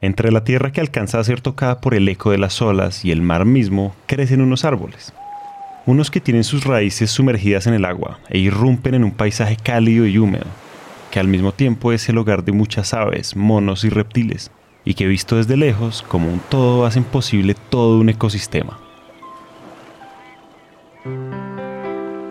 Entre la tierra que alcanza a ser tocada por el eco de las olas y el mar mismo, crecen unos árboles. Unos que tienen sus raíces sumergidas en el agua e irrumpen en un paisaje cálido y húmedo, que al mismo tiempo es el hogar de muchas aves, monos y reptiles, y que visto desde lejos, como un todo, hacen posible todo un ecosistema.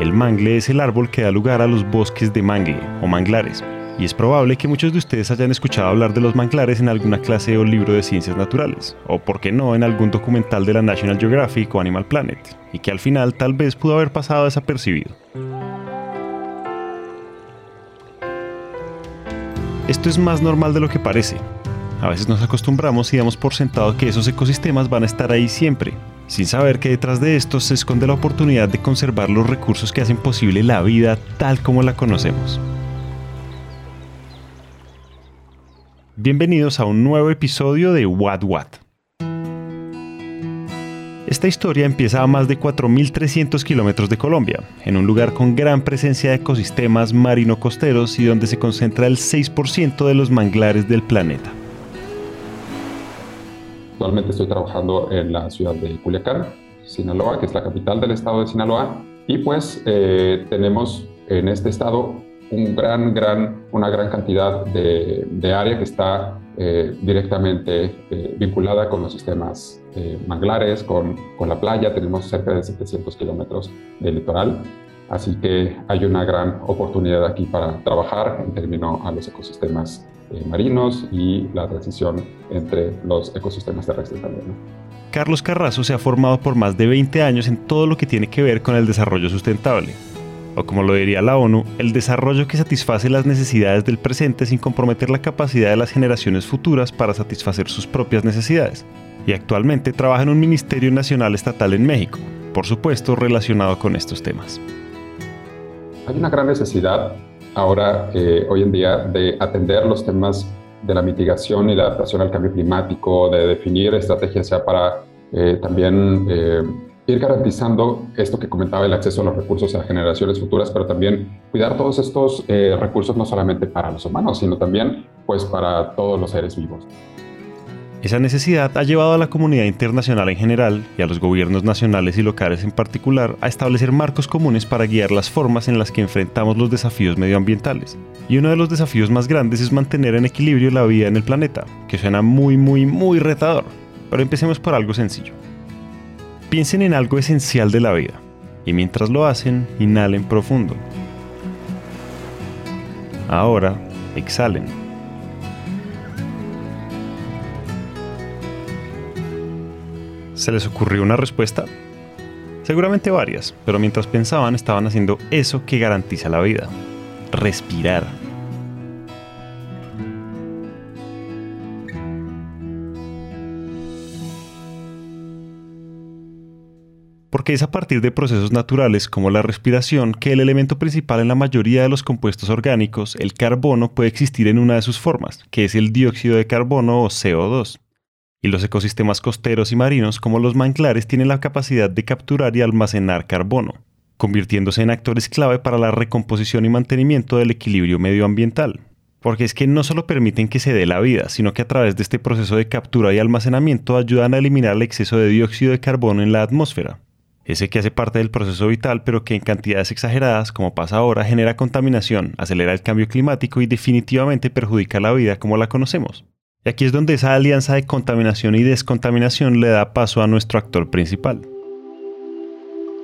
El mangle es el árbol que da lugar a los bosques de mangle o manglares, y es probable que muchos de ustedes hayan escuchado hablar de los manglares en alguna clase o libro de ciencias naturales, o por qué no en algún documental de la National Geographic o Animal Planet, y que al final tal vez pudo haber pasado desapercibido. Esto es más normal de lo que parece. A veces nos acostumbramos y damos por sentado que esos ecosistemas van a estar ahí siempre, sin saber que detrás de esto se esconde la oportunidad de conservar los recursos que hacen posible la vida tal como la conocemos. Bienvenidos a un nuevo episodio de What What. Esta historia empieza a más de 4.300 kilómetros de Colombia, en un lugar con gran presencia de ecosistemas marino-costeros y donde se concentra el 6% de los manglares del planeta. Actualmente estoy trabajando en la ciudad de Culiacán, Sinaloa, que es la capital del estado de Sinaloa, y pues eh, tenemos en este estado un gran, gran, una gran cantidad de, de área que está eh, directamente eh, vinculada con los sistemas eh, manglares, con, con, la playa. Tenemos cerca de 700 kilómetros de litoral, así que hay una gran oportunidad aquí para trabajar en términos a los ecosistemas marinos y la transición entre los ecosistemas terrestres también. Carlos Carrazo se ha formado por más de 20 años en todo lo que tiene que ver con el desarrollo sustentable o como lo diría la ONU, el desarrollo que satisface las necesidades del presente sin comprometer la capacidad de las generaciones futuras para satisfacer sus propias necesidades. Y actualmente trabaja en un Ministerio Nacional Estatal en México, por supuesto relacionado con estos temas. Hay una gran necesidad ahora, eh, hoy en día, de atender los temas de la mitigación y la adaptación al cambio climático, de definir estrategias ya para eh, también eh, ir garantizando esto que comentaba, el acceso a los recursos a generaciones futuras, pero también cuidar todos estos eh, recursos no solamente para los humanos, sino también pues para todos los seres vivos. Esa necesidad ha llevado a la comunidad internacional en general y a los gobiernos nacionales y locales en particular a establecer marcos comunes para guiar las formas en las que enfrentamos los desafíos medioambientales. Y uno de los desafíos más grandes es mantener en equilibrio la vida en el planeta, que suena muy muy muy retador. Pero empecemos por algo sencillo. Piensen en algo esencial de la vida y mientras lo hacen, inhalen profundo. Ahora, exhalen. ¿Se les ocurrió una respuesta? Seguramente varias, pero mientras pensaban estaban haciendo eso que garantiza la vida. Respirar. Porque es a partir de procesos naturales como la respiración que el elemento principal en la mayoría de los compuestos orgánicos, el carbono, puede existir en una de sus formas, que es el dióxido de carbono o CO2. Y los ecosistemas costeros y marinos como los manglares tienen la capacidad de capturar y almacenar carbono, convirtiéndose en actores clave para la recomposición y mantenimiento del equilibrio medioambiental. Porque es que no solo permiten que se dé la vida, sino que a través de este proceso de captura y almacenamiento ayudan a eliminar el exceso de dióxido de carbono en la atmósfera, ese que hace parte del proceso vital, pero que en cantidades exageradas, como pasa ahora, genera contaminación, acelera el cambio climático y definitivamente perjudica la vida como la conocemos. Y aquí es donde esa alianza de contaminación y descontaminación le da paso a nuestro actor principal.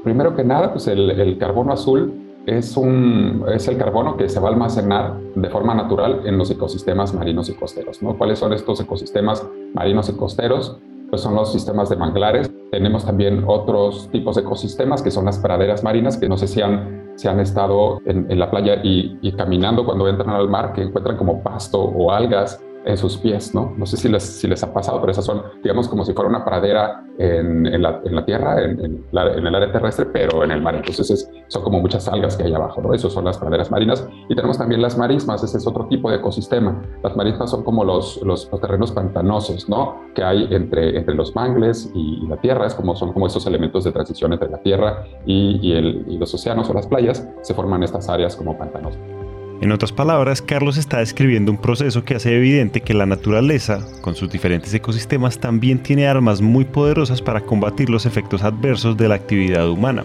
Primero que nada, pues el, carbono azul es, un, es el carbono que se va a almacenar de forma natural en los ecosistemas marinos y costeros. ¿no? ¿Cuáles son estos ecosistemas marinos y costeros? Pues son los sistemas de manglares. Tenemos también otros tipos de ecosistemas que son las praderas marinas, que no sé si han, han estado en, la playa y, y, caminando cuando entran al mar, que encuentran como pasto o algas en sus pies, ¿no? No sé si les, si les ha pasado, pero esas son, digamos, como si fuera una pradera en, la, en la, tierra, en, el área terrestre, pero en el mar. Entonces es, son como muchas algas que hay abajo, ¿no? Esas son las praderas marinas. Y tenemos también las marismas, ese es otro tipo de ecosistema. Las marismas son como los, los, terrenos pantanosos, ¿no? Que hay entre, entre los mangles y, la tierra, es como, son como esos elementos de transición entre la tierra y, y, y los océanos o las playas, se forman estas áreas como pantanosas. En otras palabras, Carlos está describiendo un proceso que hace evidente que la naturaleza, con sus diferentes ecosistemas, también tiene armas muy poderosas para combatir los efectos adversos de la actividad humana.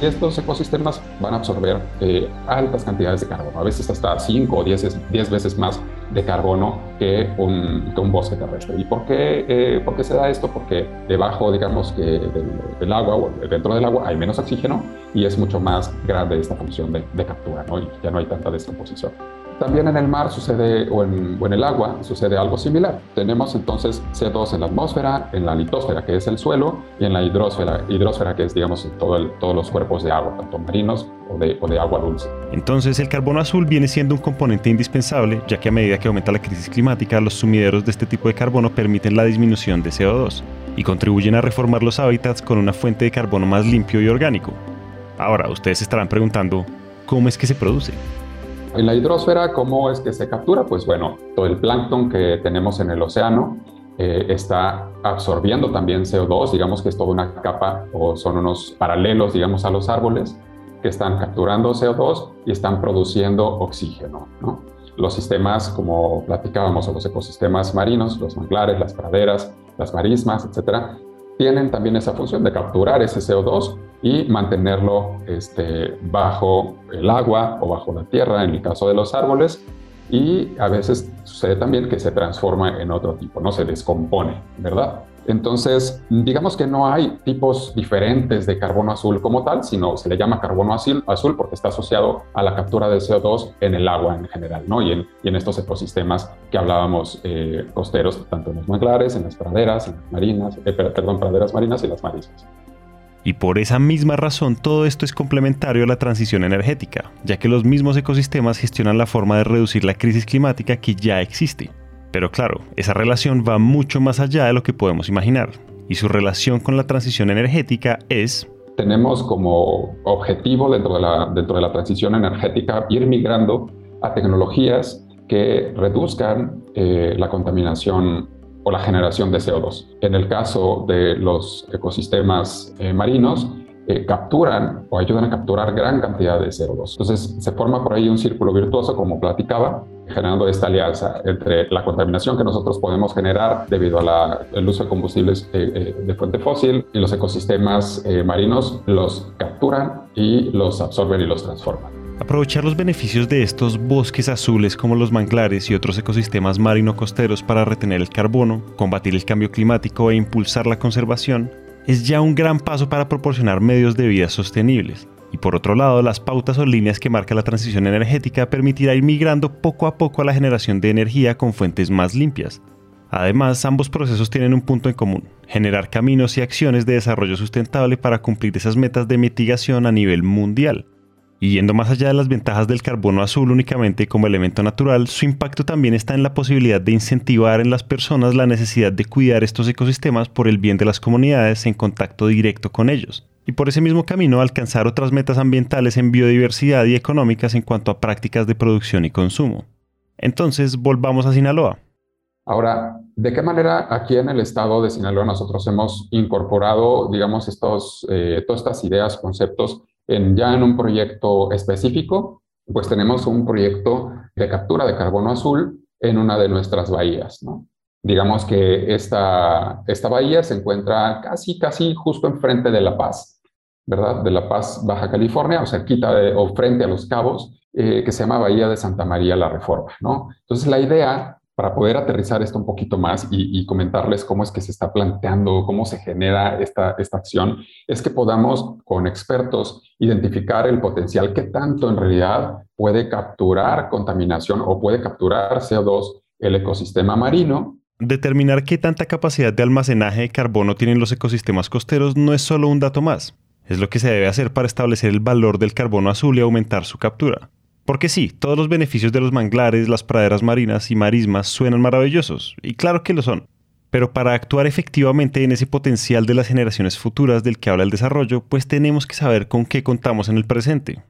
Estos ecosistemas van a absorber eh, altas cantidades de carbono, a veces hasta 5 o 10, veces más de carbono que un, bosque terrestre. ¿Y por qué, eh, por qué, se da esto? Porque debajo, digamos, que del, agua o dentro del agua hay menos oxígeno y es mucho más grande esta función de, de captura, ¿no? y ya no hay tanta descomposición. También en el mar sucede, o en, el agua, sucede algo similar. Tenemos entonces CO2 en la atmósfera, en la litosfera, que es el suelo, y en la hidrosfera, hidrosfera que es, digamos, todo todos los cuerpos de agua, tanto marinos o de, o de agua dulce. Entonces, el carbono azul viene siendo un componente indispensable, ya que a medida que aumenta la crisis climática, los sumideros de este tipo de carbono permiten la disminución de CO2 y contribuyen a reformar los hábitats con una fuente de carbono más limpio y orgánico. Ahora, ustedes estarán preguntando, ¿cómo es que se produce? En la hidrosfera, ¿cómo es que se captura? Pues bueno, todo el plancton que tenemos en el océano eh, está absorbiendo también CO2, digamos que es toda una capa o son unos paralelos, digamos, a los árboles que están capturando CO2 y están produciendo oxígeno. ¿no? Los sistemas, como platicábamos, o los ecosistemas marinos, los manglares, las praderas, las marismas, etcétera, tienen también esa función de capturar ese CO2 y mantenerlo este, bajo el agua o bajo la tierra, en el caso de los árboles, y a veces sucede también que se transforma en otro tipo, no se descompone, ¿verdad? Entonces, digamos que no hay tipos diferentes de carbono azul como tal, sino se le llama carbono azul, azul porque está asociado a la captura de CO2 en el agua en general, ¿no? Y en, y en estos ecosistemas que hablábamos eh, costeros, tanto en los manglares, en las praderas, en las marinas, eh, perdón, praderas marinas y las marismas. Y por esa misma razón todo esto es complementario a la transición energética, ya que los mismos ecosistemas gestionan la forma de reducir la crisis climática que ya existe. Pero claro, esa relación va mucho más allá de lo que podemos imaginar, y su relación con la transición energética es... Tenemos como objetivo dentro de la, dentro de la transición energética ir migrando a tecnologías que reduzcan eh, la contaminación o la generación de CO2. En el caso de los ecosistemas eh, marinos, eh, capturan o ayudan a capturar gran cantidad de CO2. Entonces se forma por ahí un círculo virtuoso, como platicaba, generando esta alianza entre la contaminación que nosotros podemos generar debido al uso de combustibles eh, eh, de fuente fósil y los ecosistemas marinos los capturan y los absorben y los transforman. Aprovechar los beneficios de estos bosques azules como los manglares y otros ecosistemas marino-costeros para retener el carbono, combatir el cambio climático e impulsar la conservación es ya un gran paso para proporcionar medios de vida sostenibles. Y por otro lado, las pautas o líneas que marca la transición energética permitirá ir migrando poco a poco a la generación de energía con fuentes más limpias. Además, ambos procesos tienen un punto en común, generar caminos y acciones de desarrollo sustentable para cumplir esas metas de mitigación a nivel mundial. Y yendo más allá de las ventajas del carbono azul únicamente como elemento natural, su impacto también está en la posibilidad de incentivar en las personas la necesidad de cuidar estos ecosistemas por el bien de las comunidades en contacto directo con ellos. Y por ese mismo camino alcanzar otras metas ambientales en biodiversidad y económicas en cuanto a prácticas de producción y consumo. Entonces, volvamos a Sinaloa. Ahora, ¿de qué manera aquí en el estado de Sinaloa nosotros hemos incorporado, digamos, estos, eh, todas estas ideas, conceptos ya en un proyecto específico, pues tenemos un proyecto de captura de carbono azul en una de nuestras bahías. Digamos que esta, esta bahía se encuentra casi, casi justo enfrente de La Paz, ¿verdad? De La Paz, Baja California, o cerquita de, o frente a Los Cabos, eh, que se llama Bahía de Santa María la Reforma, ¿no? Entonces la idea para poder aterrizar esto un poquito más y, comentarles cómo es que se está planteando, cómo se genera esta, esta acción, es que podamos con expertos identificar el potencial que tanto en realidad puede capturar contaminación o puede capturar CO2 el ecosistema marino. Determinar qué tanta capacidad de almacenaje de carbono tienen los ecosistemas costeros no es solo un dato más, es lo que se debe hacer para establecer el valor del carbono azul y aumentar su captura. Porque sí, todos los beneficios de los manglares, las praderas marinas y marismas suenan maravillosos, y claro que lo son. Pero para actuar efectivamente en ese potencial de las generaciones futuras del que habla el desarrollo, pues tenemos que saber con qué contamos en el presente.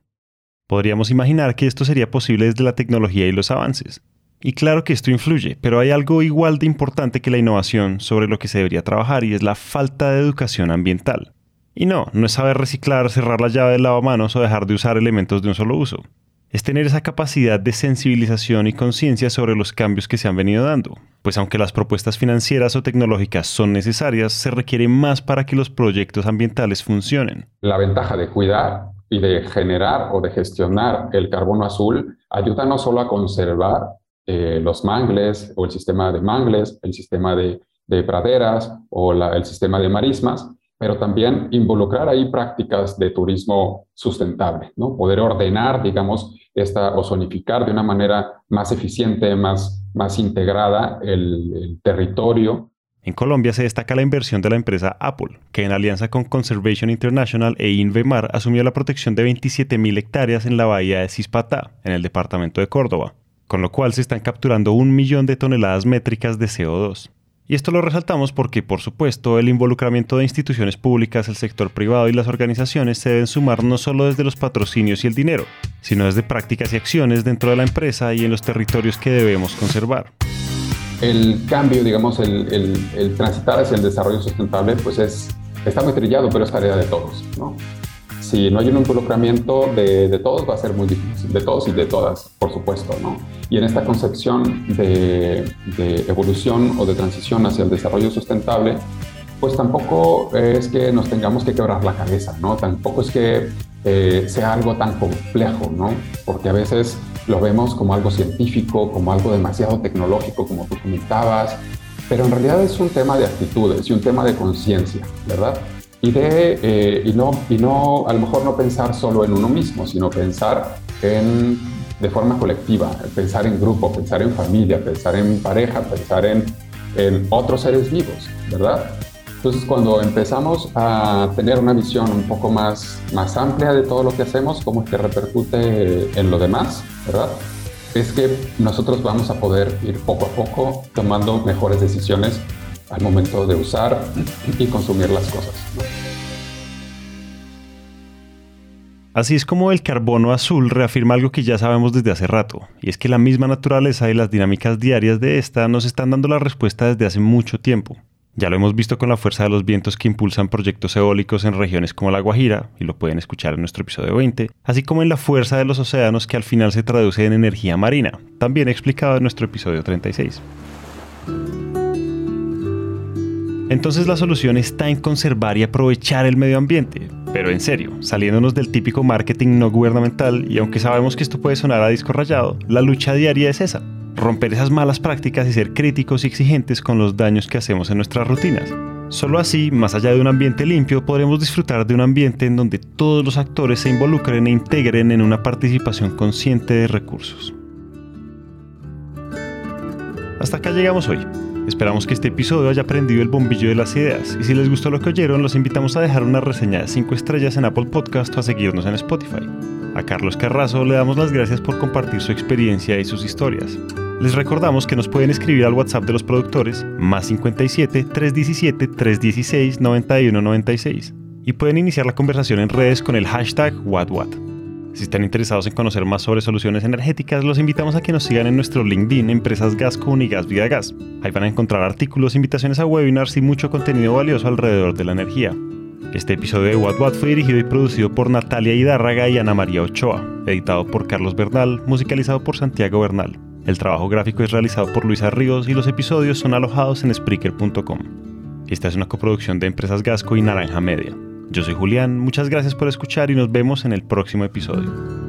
Podríamos imaginar que esto sería posible desde la tecnología y los avances. Y claro que esto influye, pero hay algo igual de importante que la innovación sobre lo que se debería trabajar y es la falta de educación ambiental. Y no, no es saber reciclar, cerrar la llave del lavamanos o dejar de usar elementos de un solo uso. es tener esa capacidad de sensibilización y conciencia sobre los cambios que se han venido dando. Pues aunque las propuestas financieras o tecnológicas son necesarias, se requiere más para que los proyectos ambientales funcionen. La ventaja de cuidar y de generar o de gestionar el carbono azul ayuda no solo a conservar eh, los mangles o el sistema de mangles, el sistema de, praderas o el sistema de marismas, pero también involucrar ahí prácticas de turismo sustentable, ¿no? Poder ordenar, digamos, esta, o zonificar de una manera más eficiente, más, más integrada el, el territorio en Colombia se destaca la inversión de la empresa Apple, que en alianza con Conservation International e Invemar asumió la protección de 27.000 hectáreas en la bahía de Cispatá, en el departamento de Córdoba, con lo cual se están capturando un millón de toneladas métricas de CO2. Y esto lo resaltamos porque, por supuesto, el involucramiento de instituciones públicas, el sector privado y las organizaciones se deben sumar no solo desde los patrocinios y el dinero, sino desde prácticas y acciones dentro de la empresa y en los territorios que debemos conservar. El cambio, digamos, el, transitar hacia el desarrollo sustentable, pues es, está muy trillado, pero es tarea de todos, si no hay un involucramiento de, todos, va a ser muy difícil, de todos y de todas, por supuesto, ¿no? Y en esta concepción de, evolución o de transición hacia el desarrollo sustentable, pues tampoco es que nos tengamos que quebrar la cabeza, ¿no? Tampoco es que eh, sea algo tan complejo, ¿no? Porque a veces lo vemos como algo científico, como algo demasiado tecnológico, como tú comentabas, pero en realidad es un tema de actitudes y un tema de conciencia, ¿verdad? y de eh, y no y no a lo mejor no pensar solo en uno mismo sino pensar en de forma colectiva pensar en grupo pensar en familia pensar en pareja pensar en, en otros seres vivos verdad entonces cuando empezamos a tener una visión un poco más más amplia de todo lo que hacemos cómo es que repercute en lo demás verdad es que nosotros vamos a poder ir poco a poco tomando mejores decisiones al momento de usar y consumir las cosas. Así es como el carbono azul reafirma algo que ya sabemos desde hace rato, y es que la misma naturaleza y las dinámicas diarias de esta nos están dando la respuesta desde hace mucho tiempo. Ya lo hemos visto con la fuerza de los vientos que impulsan proyectos eólicos en regiones como La Guajira, y lo pueden escuchar en nuestro episodio 20, así como en la fuerza de los océanos que al final se traduce en energía marina, también explicado en nuestro episodio 36. Entonces la solución está en conservar y aprovechar el medio ambiente. Pero en serio, saliéndonos del típico marketing no gubernamental, y aunque sabemos que esto puede sonar a disco rayado, la lucha diaria es esa. Romper esas malas prácticas y ser críticos y exigentes con los daños que hacemos en nuestras rutinas. Solo así, más allá de un ambiente limpio, podremos disfrutar de un ambiente en donde todos los actores se involucren e integren en una participación consciente de recursos. Hasta acá llegamos hoy. Esperamos que este episodio haya prendido el bombillo de las ideas y si les gustó lo que oyeron, los invitamos a dejar una reseña de 5 estrellas en Apple Podcast o a seguirnos en Spotify. A Carlos Carrazo le damos las gracias por compartir su experiencia y sus historias. Les recordamos que nos pueden escribir al WhatsApp de los productores más 57 317 316 9196 y pueden iniciar la conversación en redes con el hashtag WhatWhat. Si están interesados en conocer más sobre soluciones energéticas, los invitamos a que nos sigan en nuestro LinkedIn Empresas Gasco Unigas Vida Gas. Ahí van a encontrar artículos, invitaciones a webinars y mucho contenido valioso alrededor de la energía. Este episodio de What What fue dirigido y producido por Natalia Hidárraga y Ana María Ochoa, editado por Carlos Bernal, musicalizado por Santiago Bernal. El trabajo gráfico es realizado por Luisa Ríos y los episodios son alojados en Spreaker.com. Esta es una coproducción de Empresas Gasco y Naranja Media. Yo soy Julián, muchas gracias por escuchar y nos vemos en el próximo episodio.